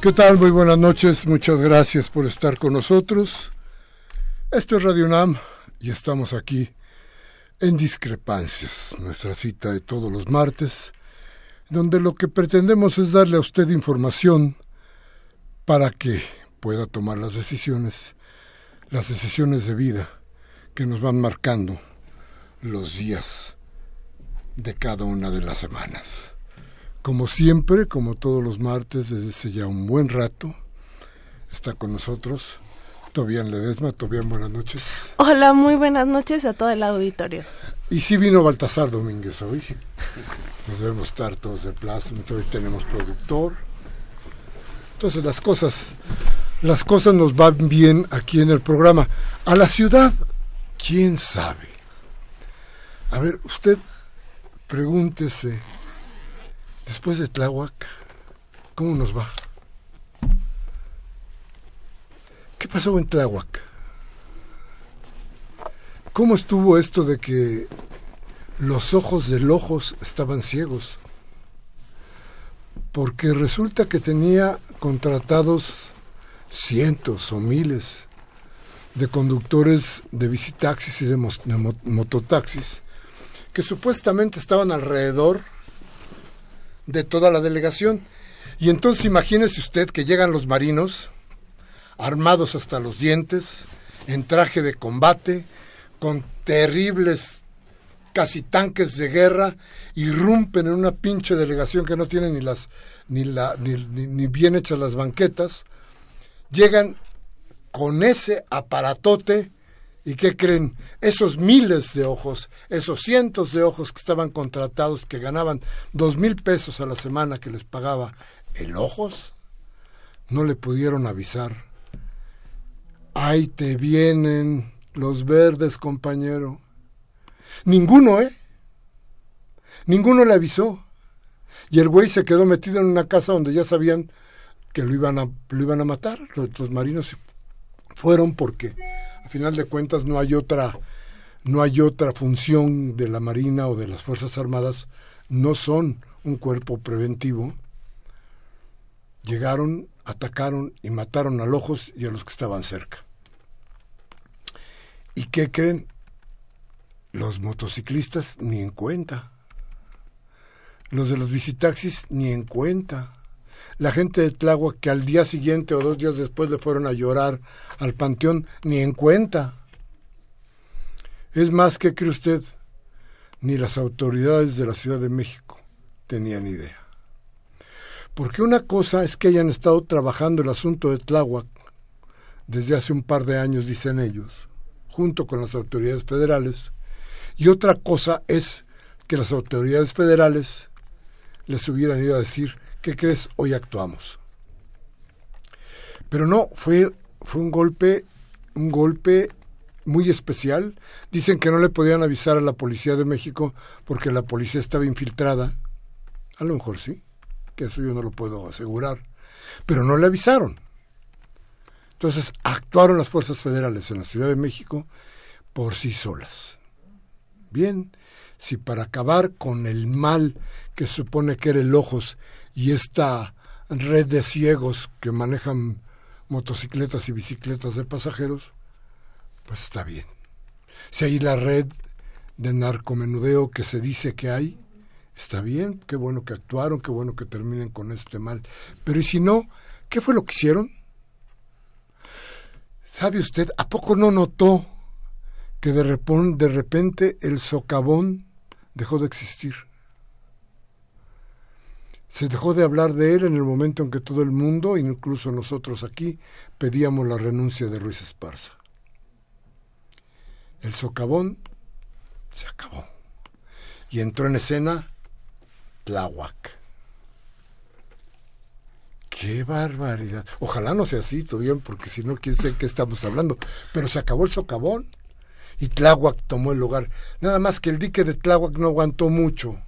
¿Qué tal? Muy buenas noches, muchas gracias por estar con nosotros. Esto es Radio UNAM y estamos aquí en Discrepancias, nuestra cita de todos los martes, donde lo que pretendemos es darle a usted información para que pueda tomar las decisiones, las decisiones de vida que nos van marcando los días de cada una de las semanas. Como siempre, como todos los martes, desde hace ya un buen rato, está con nosotros Tobián Ledesma. Tobián, buenas noches. Hola, muy buenas noches a todo el auditorio. Y sí vino Baltasar Domínguez hoy. Nos debemos estar todos de plaza. Hoy tenemos productor. Entonces las cosas, las cosas nos van bien aquí en el programa. A la ciudad, quién sabe. A ver, usted pregúntese Después de Tláhuac, ¿cómo nos va? ¿Qué pasó en Tláhuac? ¿Cómo estuvo esto de que los ojos del ojos estaban ciegos? Porque resulta que tenía contratados cientos o miles de conductores de visitaxis y de, mototaxis que supuestamente estaban alrededor de toda la delegación. Y entonces imagínese usted que llegan los marinos, armados hasta los dientes, en traje de combate, con terribles casi tanques de guerra, irrumpen en una pinche delegación que no tiene ni las ni la ni, ni bien hechas las banquetas, llegan con ese aparatote ¿Y qué creen? Esos miles de ojos, esos cientos de ojos que estaban contratados, que ganaban dos mil pesos a la semana que les pagaba el ojos, no le pudieron avisar. Ahí te vienen los verdes, compañero. Ninguno, ¿eh? Ninguno le avisó. Y el güey se quedó metido en una casa donde ya sabían que lo iban a, lo iban a matar. Los, los marinos fueron porque final de cuentas no hay otra no hay otra función de la Marina o de las Fuerzas Armadas, no son un cuerpo preventivo. Llegaron, atacaron y mataron a ojos y a los que estaban cerca. ¿Y qué creen? Los motociclistas ni en cuenta. Los de los visitaxis ni en cuenta la gente de Tláhuac que al día siguiente o dos días después le fueron a llorar al panteón, ni en cuenta. Es más, que cree usted? Ni las autoridades de la Ciudad de México tenían idea. Porque una cosa es que hayan estado trabajando el asunto de Tláhuac desde hace un par de años, dicen ellos, junto con las autoridades federales, y otra cosa es que las autoridades federales les hubieran ido a decir, ¿qué crees? Hoy actuamos. Pero no, fue, fue un golpe, un golpe muy especial. Dicen que no le podían avisar a la policía de México porque la policía estaba infiltrada. A lo mejor sí, que eso yo no lo puedo asegurar. Pero no le avisaron. Entonces actuaron las fuerzas federales en la Ciudad de México por sí solas. Bien, si para acabar con el mal que supone que era el ojos y esta red de ciegos que manejan motocicletas y bicicletas de pasajeros, pues está bien. Si hay la red de narcomenudeo que se dice que hay, está bien, qué bueno que actuaron, qué bueno que terminen con este mal. Pero ¿y si no? ¿Qué fue lo que hicieron? ¿Sabe usted, a poco no notó que de, de repente el socavón dejó de existir? Se dejó de hablar de él en el momento en que todo el mundo, incluso nosotros aquí, pedíamos la renuncia de Ruiz Esparza. El socavón se acabó. Y entró en escena Tláhuac. ¡Qué barbaridad! Ojalá no sea así, todavía, porque si no, quién sé qué estamos hablando. Pero se acabó el socavón y Tláhuac tomó el lugar. Nada más que el dique de Tláhuac no aguantó mucho.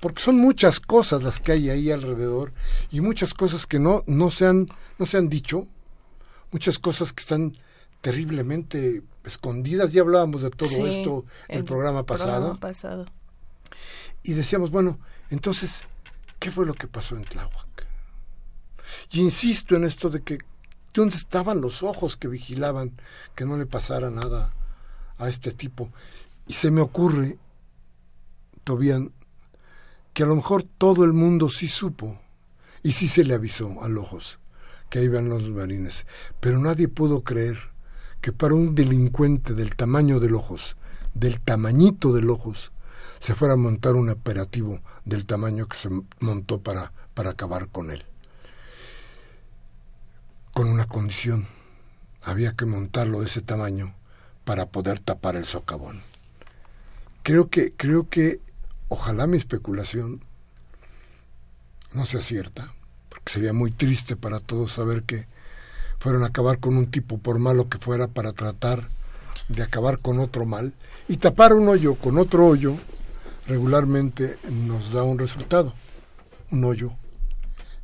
Porque son muchas cosas las que hay ahí alrededor y muchas cosas que no, no, se, han, no se han dicho, muchas cosas que están terriblemente escondidas. Ya hablábamos de todo esto el, el programa pasado. pasado. Y decíamos, bueno, entonces, ¿qué fue lo que pasó en Tláhuac? Y insisto en esto de que ¿dónde estaban los ojos que vigilaban que no le pasara nada a este tipo? Y se me ocurre, Tobian, que a lo mejor todo el mundo sí supo y sí se le avisó a ojos que iban los marines, pero nadie pudo creer que para un delincuente del tamaño del ojos, del tamañito del ojos, se fuera a montar un operativo del tamaño que se montó para, para acabar con él. Con una condición, había que montarlo de ese tamaño para poder tapar el socavón. Creo que, creo que, ojalá mi especulación no sea cierta, porque sería muy triste para todos saber que fueron a acabar con un tipo por malo que fuera para tratar de acabar con otro mal y tapar un hoyo con otro hoyo regularmente nos da un resultado, un hoyo.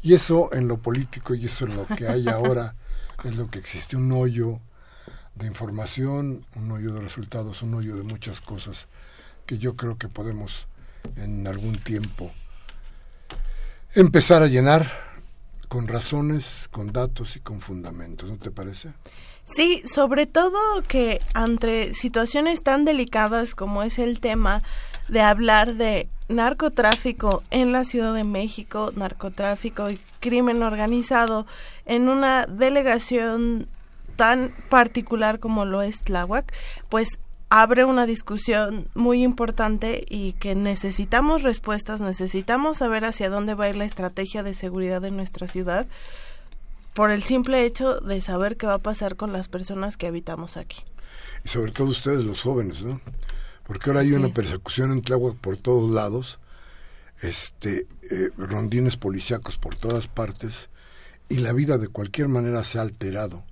Y eso en lo político y eso en lo que hay ahora es lo que existe, un hoyo de información, un hoyo de resultados, un hoyo de muchas cosas que yo creo que podemos en algún tiempo empezar a llenar con razones, con datos y con fundamentos, ¿no te parece? Sí, sobre todo que ante situaciones tan delicadas como es el tema de hablar de narcotráfico en la Ciudad de México, narcotráfico y crimen organizado en una delegación tan particular como lo es Tláhuac, pues abre una discusión muy importante y que necesitamos respuestas, necesitamos saber hacia dónde va a ir la estrategia de seguridad de nuestra ciudad por el simple hecho de saber qué va a pasar con las personas que habitamos aquí. Y sobre todo ustedes los jóvenes, ¿no? porque ahora hay una persecución en Tláhuac por todos lados, este, eh, rondines policíacos por todas partes, y la vida de cualquier manera se ha alterado,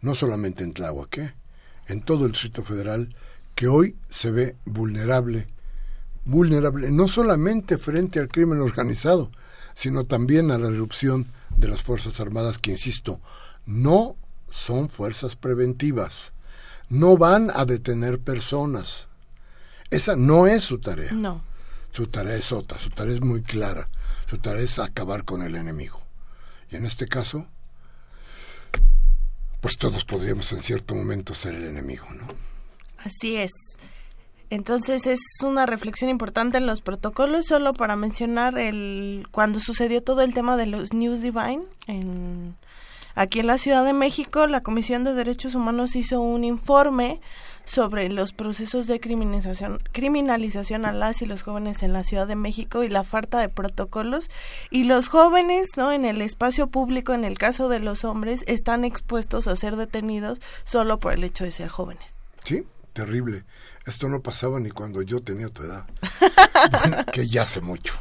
no solamente en Tláhuac, ¿eh? en todo el Distrito Federal, que hoy se ve vulnerable, vulnerable no solamente frente al crimen organizado, sino también a la erupción de las Fuerzas Armadas, que, insisto, no son fuerzas preventivas, no van a detener personas, esa no es su tarea. No. Su tarea es otra, su tarea es muy clara. Su tarea es acabar con el enemigo. Y en este caso, pues todos podríamos en cierto momento ser el enemigo, ¿no? Así es. Entonces es una reflexión importante en los protocolos, solo para mencionar el cuando sucedió todo el tema de los News Divine en aquí en la Ciudad de México, la Comisión de Derechos Humanos hizo un informe sobre los procesos de criminalización, criminalización a las y los jóvenes en la Ciudad de México y la falta de protocolos. Y los jóvenes no en el espacio público en el caso de los hombres están expuestos a ser detenidos solo por el hecho de ser jóvenes. Sí terrible. Esto no pasaba ni cuando yo tenía tu edad. Que ya hace mucho.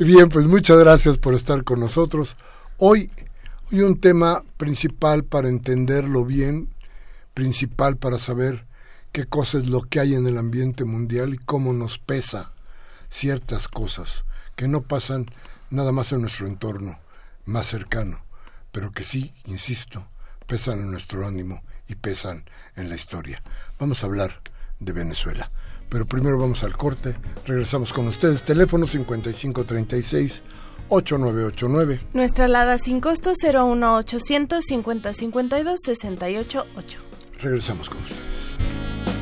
Bien pues muchas gracias por estar con nosotros. Hoy Hoy un tema principal para entenderlo bien, principal para saber qué cosa es lo que hay en el ambiente mundial y cómo nos pesa ciertas cosas que no pasan nada más en nuestro entorno más cercano, pero que sí, insisto, pesan en nuestro ánimo y pesan en la historia. Vamos a hablar de Venezuela. Pero primero vamos al corte. Regresamos con ustedes. Teléfono 5536 8989. Nuestra alada sin costo 01800 5052 688. Regresamos con ustedes.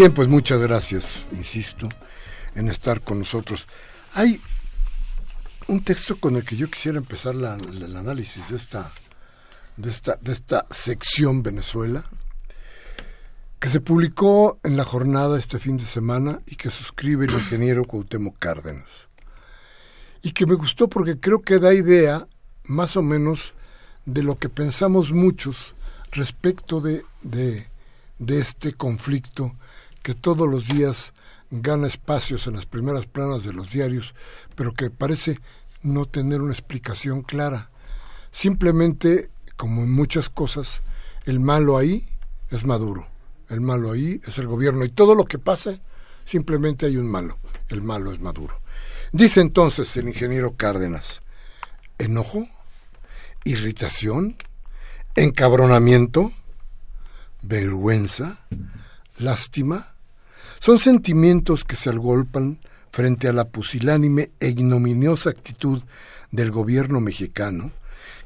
Bien, pues muchas gracias, insisto, en estar con nosotros. Hay un texto con el que yo quisiera empezar el análisis de esta, de, esta, de esta sección Venezuela, que se publicó en la jornada este fin de semana y que suscribe el ingeniero Cuauhtémoc Cárdenas. Y que me gustó porque creo que da idea más o menos de lo que pensamos muchos respecto de, de, de este conflicto que todos los días gana espacios en las primeras planas de los diarios, pero que parece no tener una explicación clara. Simplemente, como en muchas cosas, el malo ahí es Maduro, el malo ahí es el gobierno, y todo lo que pase, simplemente hay un malo, el malo es Maduro. Dice entonces el ingeniero Cárdenas, enojo, irritación, encabronamiento, vergüenza, lástima, son sentimientos que se agolpan frente a la pusilánime e ignominiosa actitud del gobierno mexicano,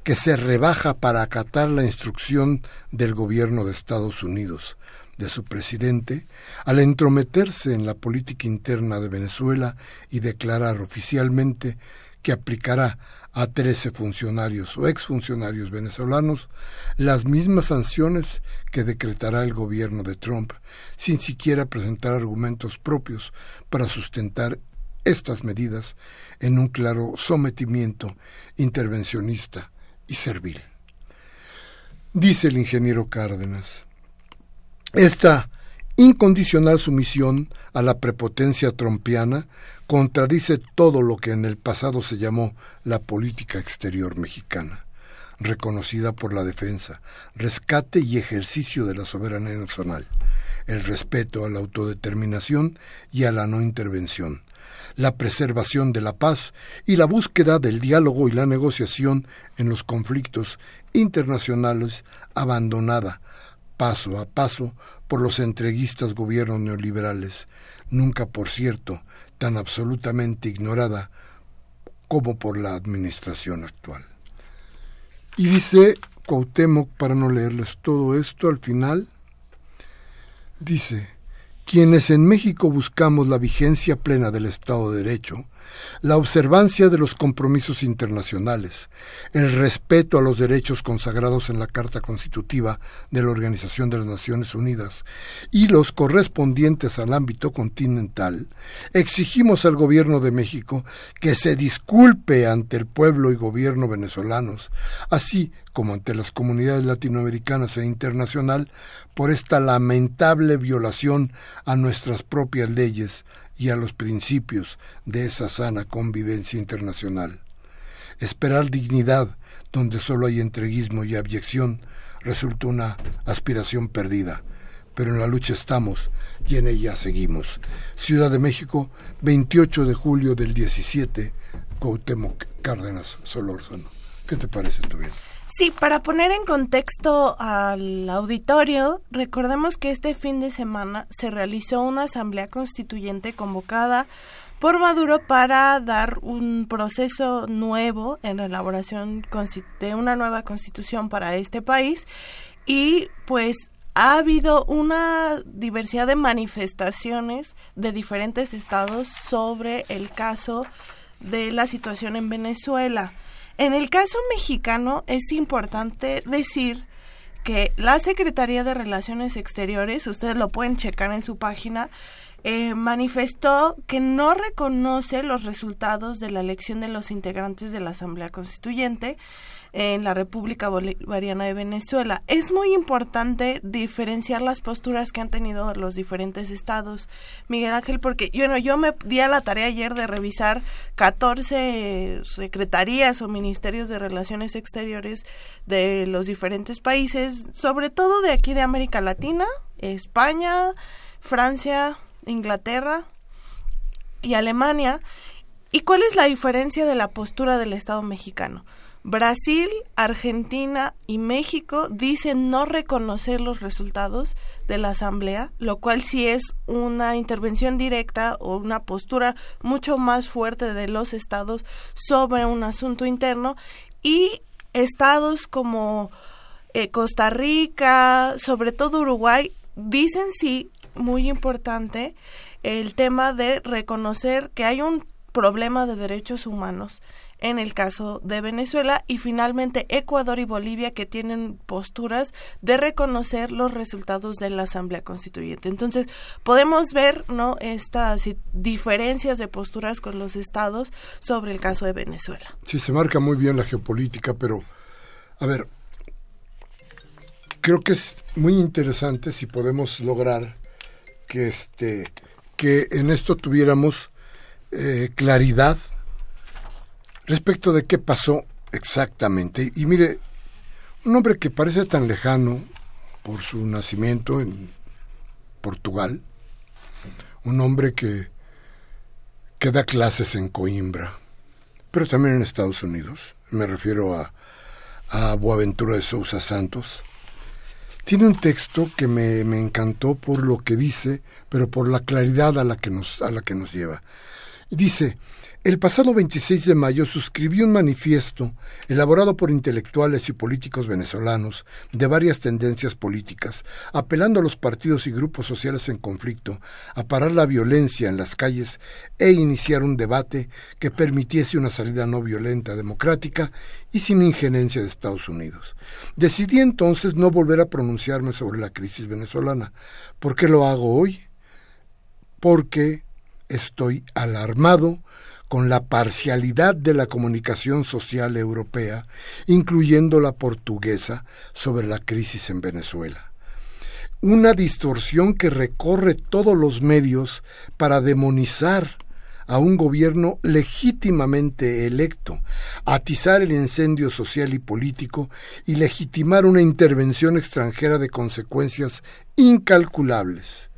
que se rebaja para acatar la instrucción del gobierno de Estados Unidos, de su presidente, al entrometerse en la política interna de Venezuela y declarar oficialmente que aplicará a 13 funcionarios o exfuncionarios venezolanos las mismas sanciones que decretará el gobierno de Trump, sin siquiera presentar argumentos propios para sustentar estas medidas en un claro sometimiento intervencionista y servil. Dice el ingeniero Cárdenas, esta incondicional sumisión a la prepotencia trompiana contradice todo lo que en el pasado se llamó la política exterior mexicana, reconocida por la defensa, rescate y ejercicio de la soberanía nacional, el respeto a la autodeterminación y a la no intervención, la preservación de la paz y la búsqueda del diálogo y la negociación en los conflictos internacionales abandonada paso a paso por los entreguistas gobiernos neoliberales, nunca, por cierto, tan absolutamente ignorada como por la administración actual. Y dice Cuauhtémoc, para no leerles todo esto al final, dice, quienes en México buscamos la vigencia plena del Estado de Derecho, la observancia de los compromisos internacionales, el respeto a los derechos consagrados en la Carta Constitutiva de la Organización de las Naciones Unidas y los correspondientes al ámbito continental, exigimos al Gobierno de México que se disculpe ante el pueblo y gobierno venezolanos, así como ante las comunidades latinoamericanas e internacional, por esta lamentable violación a nuestras propias leyes, y a los principios de esa sana convivencia internacional. Esperar dignidad donde solo hay entreguismo y abyección resulta una aspiración perdida, pero en la lucha estamos y en ella seguimos. Ciudad de México, 28 de julio del 17, Cuauhtémoc Cárdenas Solórzano. ¿Qué te parece tu bien? Sí, para poner en contexto al auditorio, recordemos que este fin de semana se realizó una asamblea constituyente convocada por Maduro para dar un proceso nuevo en la elaboración de una nueva constitución para este país y pues ha habido una diversidad de manifestaciones de diferentes estados sobre el caso de la situación en Venezuela. En el caso mexicano es importante decir que la Secretaría de Relaciones Exteriores, ustedes lo pueden checar en su página, eh, manifestó que no reconoce los resultados de la elección de los integrantes de la Asamblea Constituyente en la República Bolivariana de Venezuela. Es muy importante diferenciar las posturas que han tenido los diferentes estados, Miguel Ángel, porque bueno, yo me di a la tarea ayer de revisar 14 secretarías o ministerios de relaciones exteriores de los diferentes países, sobre todo de aquí de América Latina, España, Francia, Inglaterra y Alemania. ¿Y cuál es la diferencia de la postura del Estado mexicano? Brasil, Argentina y México dicen no reconocer los resultados de la Asamblea, lo cual sí es una intervención directa o una postura mucho más fuerte de los estados sobre un asunto interno. Y estados como eh, Costa Rica, sobre todo Uruguay, dicen sí, muy importante, el tema de reconocer que hay un problema de derechos humanos en el caso de Venezuela y finalmente Ecuador y Bolivia que tienen posturas de reconocer los resultados de la Asamblea Constituyente. Entonces, podemos ver, ¿no?, estas diferencias de posturas con los estados sobre el caso de Venezuela. Sí, se marca muy bien la geopolítica, pero a ver, creo que es muy interesante si podemos lograr que este que en esto tuviéramos eh, claridad respecto de qué pasó exactamente. Y mire, un hombre que parece tan lejano por su nacimiento en Portugal, un hombre que, que da clases en Coimbra, pero también en Estados Unidos, me refiero a, a Boaventura de Sousa Santos, tiene un texto que me, me, encantó por lo que dice, pero por la claridad a la que nos, a la que nos lleva. Dice, el pasado 26 de mayo suscribí un manifiesto elaborado por intelectuales y políticos venezolanos de varias tendencias políticas, apelando a los partidos y grupos sociales en conflicto a parar la violencia en las calles e iniciar un debate que permitiese una salida no violenta, democrática y sin injerencia de Estados Unidos. Decidí entonces no volver a pronunciarme sobre la crisis venezolana. ¿Por qué lo hago hoy? Porque estoy alarmado con la parcialidad de la comunicación social europea, incluyendo la portuguesa, sobre la crisis en Venezuela. Una distorsión que recorre todos los medios para demonizar a un gobierno legítimamente electo, atizar el incendio social y político y legitimar una intervención extranjera de consecuencias incalculables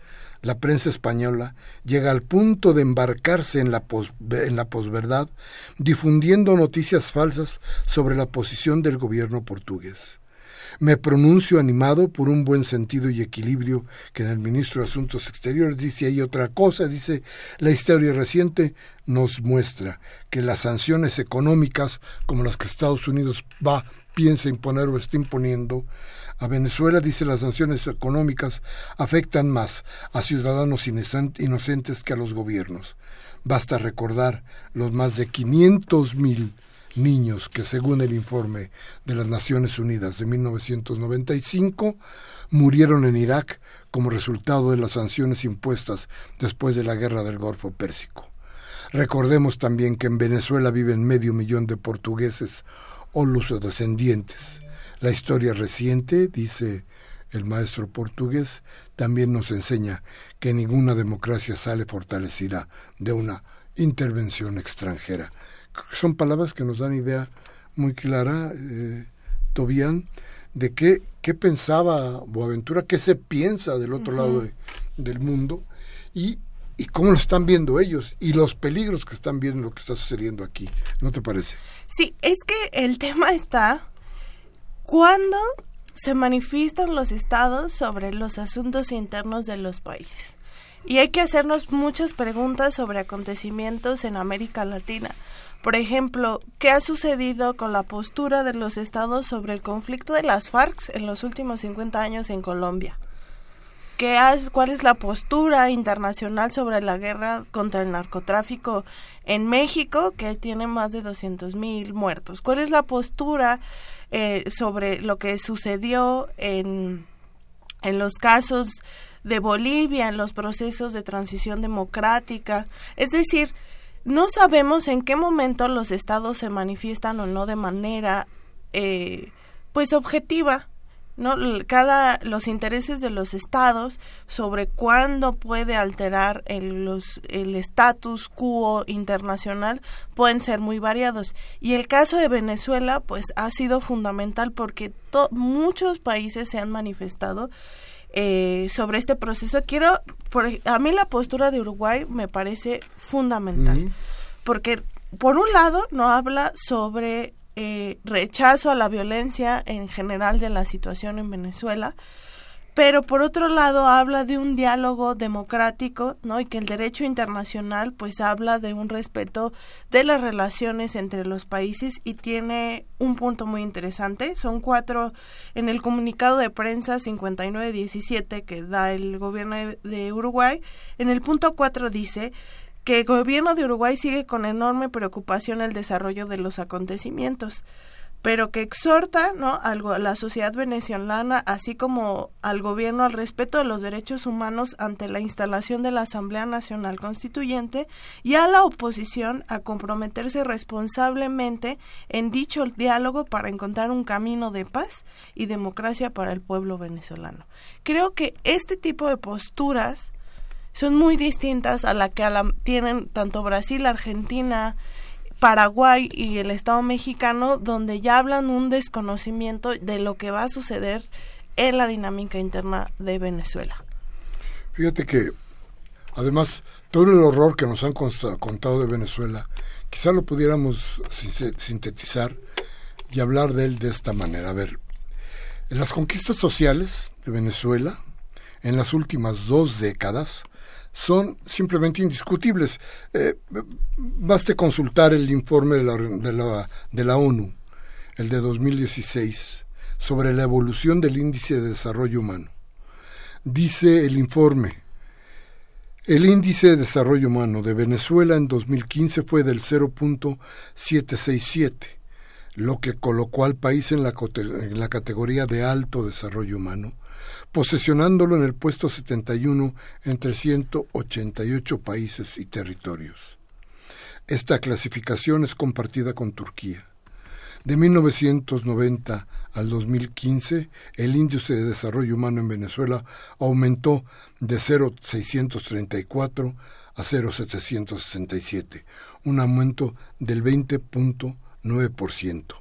la prensa española llega al punto de embarcarse en la, posverdad, difundiendo noticias falsas sobre la posición del gobierno portugués. Me pronuncio animado por un buen sentido y equilibrio que en el ministro de Asuntos Exteriores dice ahí otra cosa, dice la historia reciente nos muestra que las sanciones económicas como las que Estados Unidos va piensa imponer o está imponiendo a Venezuela, dice, las sanciones económicas afectan más a ciudadanos inocentes que a los gobiernos. Basta recordar los más de 500 mil niños que, según el informe de las Naciones Unidas de 1995, murieron en Irak como resultado de las sanciones impuestas después de la guerra del Golfo Pérsico. Recordemos también que en Venezuela viven medio millón de portugueses o los descendientes la historia reciente, dice el maestro portugués, también nos enseña que ninguna democracia sale fortalecida de una intervención extranjera. Son palabras que nos dan idea muy clara, eh, Tobian, de qué, qué pensaba Boaventura, qué se piensa del otro lado del mundo y, y cómo lo están viendo ellos y los peligros que están viendo lo que está sucediendo aquí. ¿No te parece? Sí, es que el tema está cuando se manifiestan los estados sobre los asuntos internos de los países. Y hay que hacernos muchas preguntas sobre acontecimientos en América Latina. Por ejemplo, ¿qué ha sucedido con la postura de los estados sobre el conflicto de las FARC en los últimos 50 años en Colombia? ¿Qué ¿Cuál es la postura internacional sobre la guerra contra el narcotráfico en México, que tiene más de 200 mil muertos? ¿Cuál es la postura eh, sobre lo que sucedió en, en los casos de Bolivia, en los procesos de transición democrática? Es decir, no sabemos en qué momento los estados se manifiestan o no de manera eh, pues objetiva no cada los intereses de los estados sobre cuándo puede alterar el los el status quo internacional pueden ser muy variados. Y el caso de Venezuela pues ha sido fundamental porque muchos países se han manifestado eh, sobre este proceso. Quiero, por, a mí la postura de Uruguay me parece fundamental, porque por un lado no habla sobre eh, rechazo a la violencia en general de la situación en Venezuela, pero por otro lado habla de un diálogo democrático, ¿no? Y que el derecho internacional pues habla de un respeto de las relaciones entre los países y tiene un punto muy interesante, son cuatro en el comunicado de prensa 5917 que da el gobierno de, Uruguay, en el punto cuatro dice que el gobierno de Uruguay sigue con enorme preocupación el desarrollo de los acontecimientos pero que exhorta ¿no? a la sociedad venezolana, así como al gobierno, al respeto de los derechos humanos ante la instalación de la Asamblea Nacional Constituyente y a la oposición a comprometerse responsablemente en dicho diálogo para encontrar un camino de paz y democracia para el pueblo venezolano. Creo que este tipo de posturas son muy distintas a la que tienen tanto Brasil, Argentina, Paraguay y el Estado mexicano, donde ya hablan un desconocimiento de lo que va a suceder en la dinámica interna de Venezuela. Fíjate que, además, todo el horror que nos han contado de Venezuela, quizá lo pudiéramos sintetizar y hablar de él de esta manera. A ver, en las conquistas sociales de Venezuela, en las últimas dos décadas, son simplemente indiscutibles. Eh, baste consultar el informe de la, de, la, de ONU, el de 2016, sobre la evolución del índice de desarrollo humano. Dice el informe, el índice de desarrollo humano de Venezuela en 2015 fue del 0.767, lo que colocó al país en la categoría de alto desarrollo humano posesionándolo en el puesto 71 entre 188 países y territorios. Esta clasificación es compartida con Turquía. De 1990 al 2015, el índice de desarrollo humano en Venezuela aumentó de 0,634 a 0,767, un aumento del 20.9%.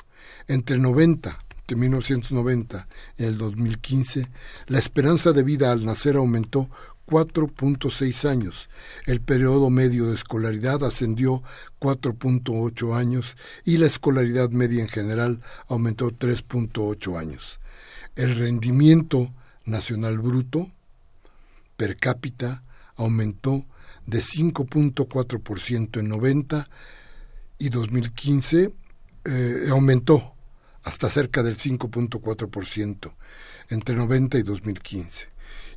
Entre 90 de 1990 y el 2015, la esperanza de vida al nacer aumentó 4.6 años. El periodo medio de escolaridad ascendió 4.8 años y la escolaridad media en general aumentó 3.8 años. El rendimiento nacional bruto per cápita aumentó de 5.4% en 90 y 2015 eh, aumentó hasta cerca del 5.4% entre 90 y 2015.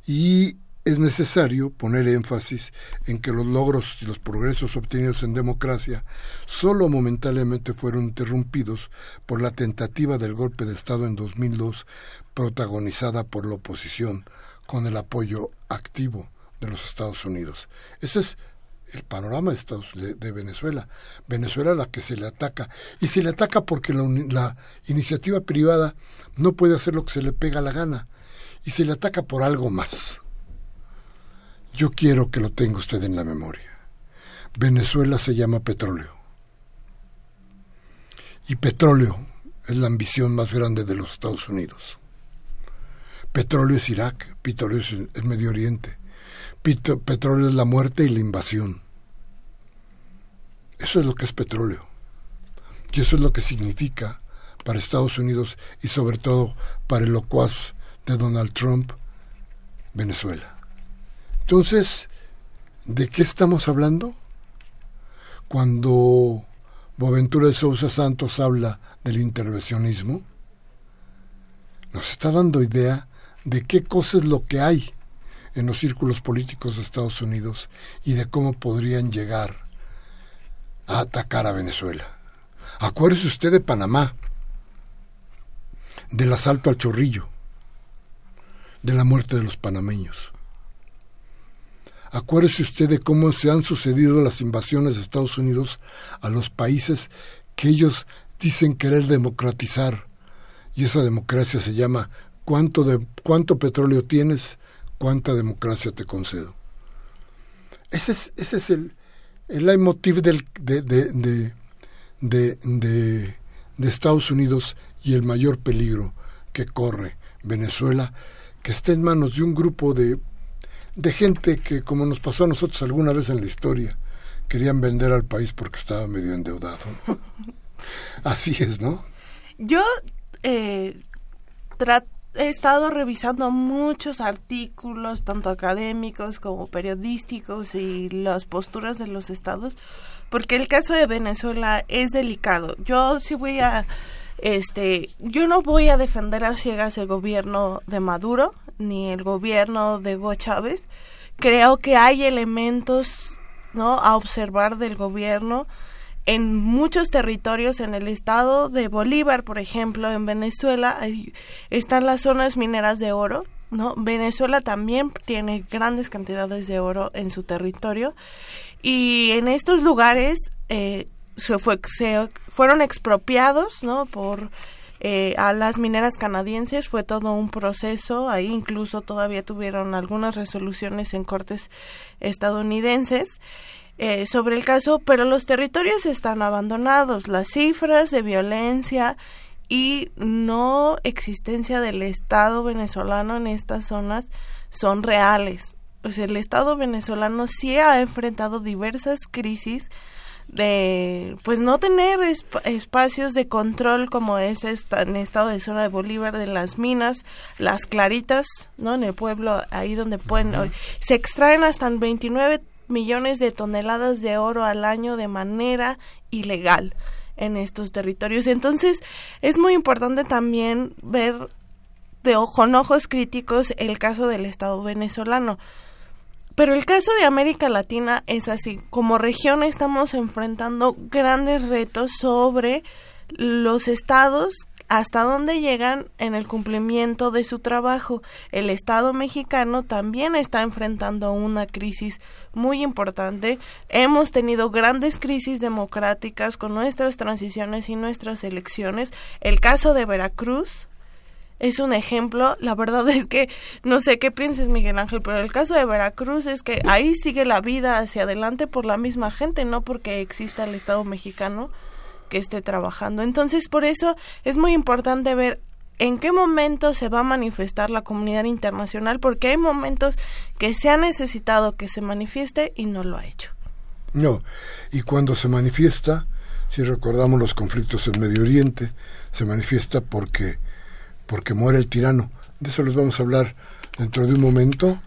Y es necesario poner énfasis en que los logros y los progresos obtenidos en democracia solo momentáneamente fueron interrumpidos por la tentativa del golpe de Estado en 2002 protagonizada por la oposición con el apoyo activo de los Estados Unidos. Ese es el panorama de, Estados, de, Venezuela. Venezuela a la que se le ataca. Y se le ataca porque la, la, iniciativa privada no puede hacer lo que se le pega la gana. Y se le ataca por algo más. Yo quiero que lo tenga usted en la memoria. Venezuela se llama petróleo. Y petróleo es la ambición más grande de los Estados Unidos. Petróleo es Irak, petróleo es el Medio Oriente, petróleo es la muerte y la invasión. Eso es lo que es petróleo. Y eso es lo que significa para Estados Unidos y sobre todo para el locuaz de Donald Trump, Venezuela. Entonces, ¿de qué estamos hablando? Cuando Boaventura de Sousa Santos habla del intervencionismo, nos está dando idea de qué cosa es lo que hay en los círculos políticos de Estados Unidos y de cómo podrían llegar a atacar a Venezuela. Acuérdese usted de Panamá, del asalto al chorrillo, de la muerte de los panameños. Acuérdese usted de cómo se han sucedido las invasiones de Estados Unidos a los países que ellos dicen querer democratizar. Y esa democracia se llama cuánto, de, cuánto petróleo tienes, cuánta democracia te concedo. Ese es, ese es el, el leitmotiv del, de, de, de, de, Estados Unidos y el mayor peligro que corre Venezuela, que está en manos de un grupo de, de gente que, como nos pasó a nosotros alguna vez en la historia, querían vender al país porque estaba medio endeudado. Así es, ¿no? Yo eh, he estado revisando muchos artículos, tanto académicos como periodísticos, y las posturas de los estados porque el caso de Venezuela es delicado. Yo sí voy a, este, yo no voy a defender a ciegas el gobierno de Maduro ni el gobierno de Hugo Chávez. Creo que hay elementos, ¿no? A observar del gobierno en muchos territorios en el estado de Bolívar, por ejemplo, en Venezuela están las zonas mineras de oro, ¿no? Venezuela también tiene grandes cantidades de oro en su territorio y en estos lugares eh, se, fue, se fueron expropiados ¿no? por eh, a las mineras canadienses. Fue todo un proceso. Ahí incluso todavía tuvieron algunas resoluciones en cortes estadounidenses. Eh, sobre el caso, pero los territorios están abandonados. Las cifras de violencia y no existencia del Estado venezolano en estas zonas son reales o sea, el Estado venezolano sí ha enfrentado diversas crisis de pues no tener espacios de control como es esta, en el estado de zona de Bolívar de las minas, las claritas, ¿no? En el pueblo ahí donde pueden se extraen hasta 29 millones de toneladas de oro al año de manera ilegal en estos territorios. Entonces, es muy importante también ver de con ojos críticos el caso del Estado venezolano pero el caso de América Latina es así. Como región estamos enfrentando grandes retos sobre los estados hasta dónde llegan en el cumplimiento de su trabajo. El Estado mexicano también está enfrentando una crisis muy importante. Hemos tenido grandes crisis democráticas con nuestras transiciones y nuestras elecciones. El caso de Veracruz, es un ejemplo. La verdad es que no sé qué pienses, Miguel Ángel, pero el caso de Veracruz es que ahí sigue la vida hacia adelante por la misma gente, no porque exista el Estado mexicano que esté trabajando. Entonces, por eso es muy importante ver en qué momento se va a manifestar la comunidad internacional, porque hay momentos que se ha necesitado que se manifieste y no lo ha hecho. No, y cuando se manifiesta, si recordamos los conflictos en Medio Oriente, se manifiesta porque porque muere el tirano. De eso les vamos a hablar dentro de un momento,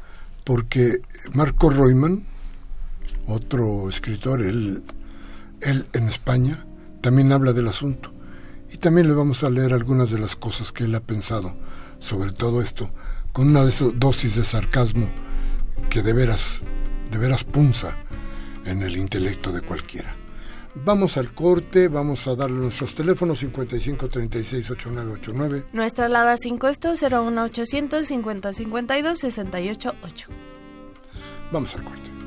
porque Marco Reumann, otro escritor, él, él en España, también habla del asunto. Y también le vamos a leer algunas de las cosas que él ha pensado sobre todo esto, con una dosis de sarcasmo que de veras, de veras punza en el intelecto de cualquiera. Vamos al corte, vamos a darle nuestros teléfonos 55 36 8989. Nuestra alada 5 esto 01800 50 52 68 8. Vamos al corte.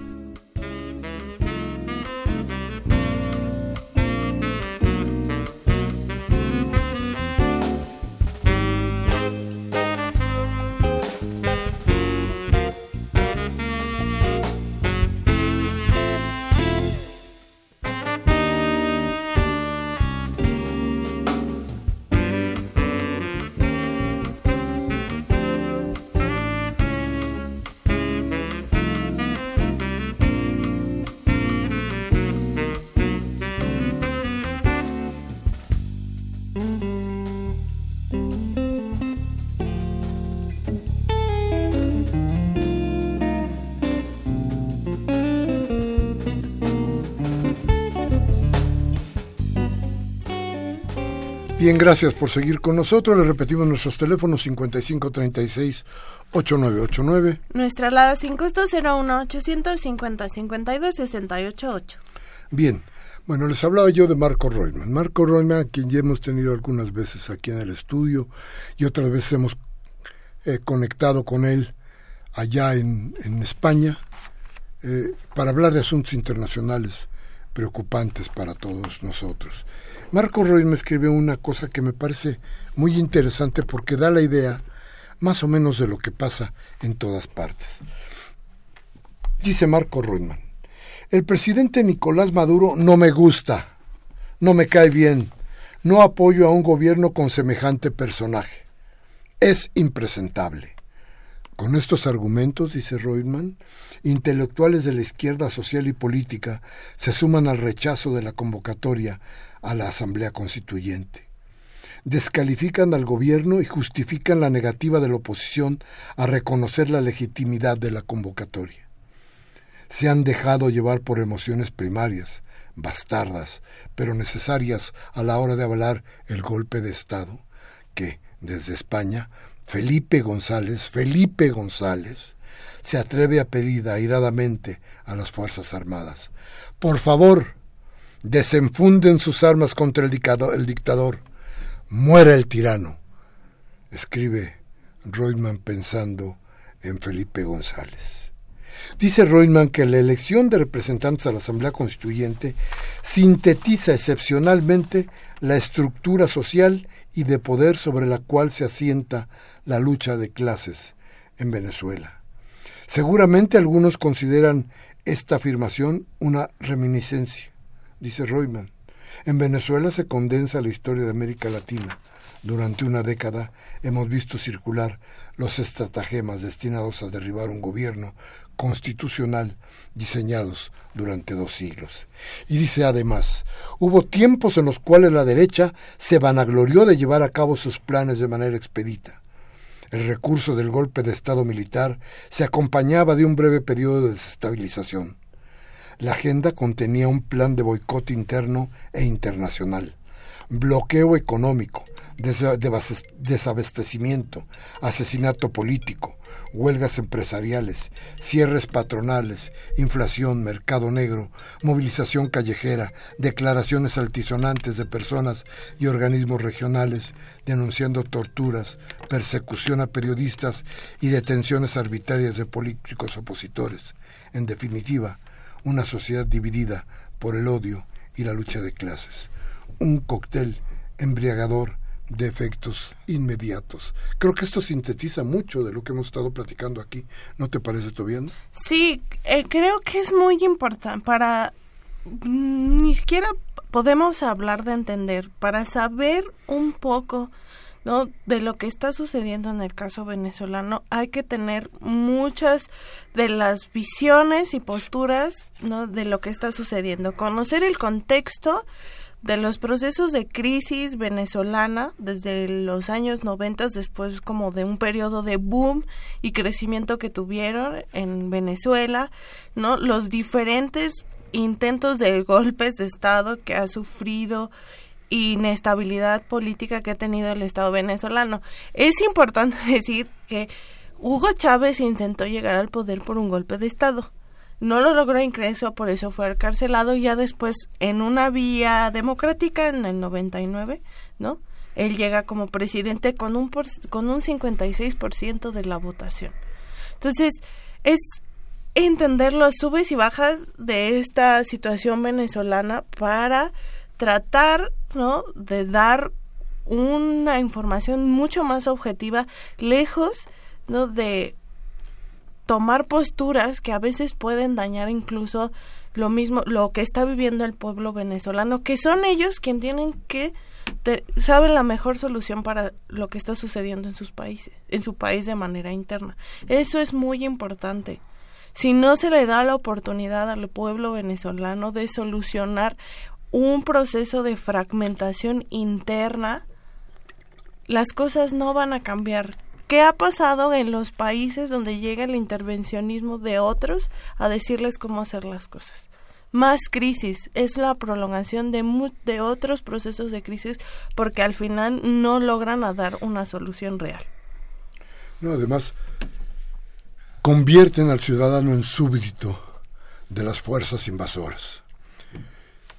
Bien, gracias por seguir con nosotros. Le repetimos nuestros teléfonos 5536 8989. Nuestra alada sin costo 01 850 52 688. Bien, bueno, les hablaba yo de Marco Reutemann. Marco a quien ya hemos tenido algunas veces aquí en el estudio y otras veces hemos eh, conectado con él allá en, en España eh, para hablar de asuntos internacionales preocupantes para todos nosotros. Marco Roy me escribió una cosa que me parece muy interesante porque da la idea más o menos de lo que pasa en todas partes. Dice Marco Reutemann, el presidente Nicolás Maduro no me gusta, no me cae bien, no apoyo a un gobierno con semejante personaje. Es impresentable. Con estos argumentos, dice Reutemann, intelectuales de la izquierda social y política se suman al rechazo de la convocatoria a la Asamblea Constituyente. Descalifican al gobierno y justifican la negativa de la oposición a reconocer la legitimidad de la convocatoria. Se han dejado llevar por emociones primarias, bastardas, pero necesarias a la hora de avalar el golpe de Estado, que, desde España, Felipe González, Felipe González, se atreve a pedir airadamente a las Fuerzas Armadas. Por favor, desenfunden sus armas contra el el dictador. muera el tirano, escribe Reutemann pensando en Felipe González. Dice Reutemann que la elección de representantes a la Asamblea Constituyente sintetiza excepcionalmente la estructura social y de poder sobre la cual se asienta la lucha de clases en Venezuela. Seguramente algunos consideran esta afirmación una reminiscencia dice Reutemann. En Venezuela se condensa la historia de América Latina. Durante una década hemos visto circular los estratagemas destinados a derribar un gobierno constitucional diseñados durante dos siglos. Y dice además, hubo tiempos en los cuales la derecha se vanaglorió de llevar a cabo sus planes de manera expedita. El recurso del golpe de Estado militar se acompañaba de un breve periodo de desestabilización. La agenda contenía un plan de boicot interno e internacional, bloqueo económico, desabastecimiento, asesinato político, huelgas empresariales, cierres patronales, inflación, mercado negro, movilización callejera, declaraciones altisonantes de personas y organismos regionales denunciando torturas, persecución a periodistas y detenciones arbitrarias de políticos opositores. En definitiva, una sociedad dividida por el odio y la lucha de clases. Un cóctel embriagador de efectos inmediatos. Creo que esto sintetiza mucho de lo que hemos estado platicando aquí. ¿No te parece, Tobiano? Sí, eh, creo que es muy importante para... Mm, ni siquiera podemos hablar de entender, para saber un poco ¿no? de lo que está sucediendo en el caso venezolano hay que tener muchas de las visiones y posturas ¿no? de lo que está sucediendo conocer el contexto de los procesos de crisis venezolana desde los años 90 después como de un periodo de boom y crecimiento que tuvieron en Venezuela, ¿no? Los diferentes intentos de golpes de estado que ha sufrido inestabilidad política que ha tenido el Estado venezolano. Es importante decir que Hugo Chávez intentó llegar al poder por un golpe de Estado. No lo logró ingreso, por eso fue encarcelado ya después en una vía democrática en el 99, ¿no? Él llega como presidente con un con un 56% de la votación. Entonces, es entender los subes y bajas de esta situación venezolana para tratar, ¿no? De dar una información mucho más objetiva, lejos, ¿no? De tomar posturas que a veces pueden dañar incluso lo mismo, lo que está viviendo el pueblo venezolano, que son ellos quienes tienen que saben la mejor solución para lo que está sucediendo en sus países, en su país de manera interna. Eso es muy importante. Si no se le da la oportunidad al pueblo venezolano de solucionar un proceso de fragmentación interna, las cosas no van a cambiar. ¿Qué ha pasado en los países donde llega el intervencionismo de otros a decirles cómo hacer las cosas? más crisis, es la prolongación de, de otros procesos de crisis porque al final no logran dar una solución real. No, además, convierten al ciudadano en súbdito de las fuerzas invasoras.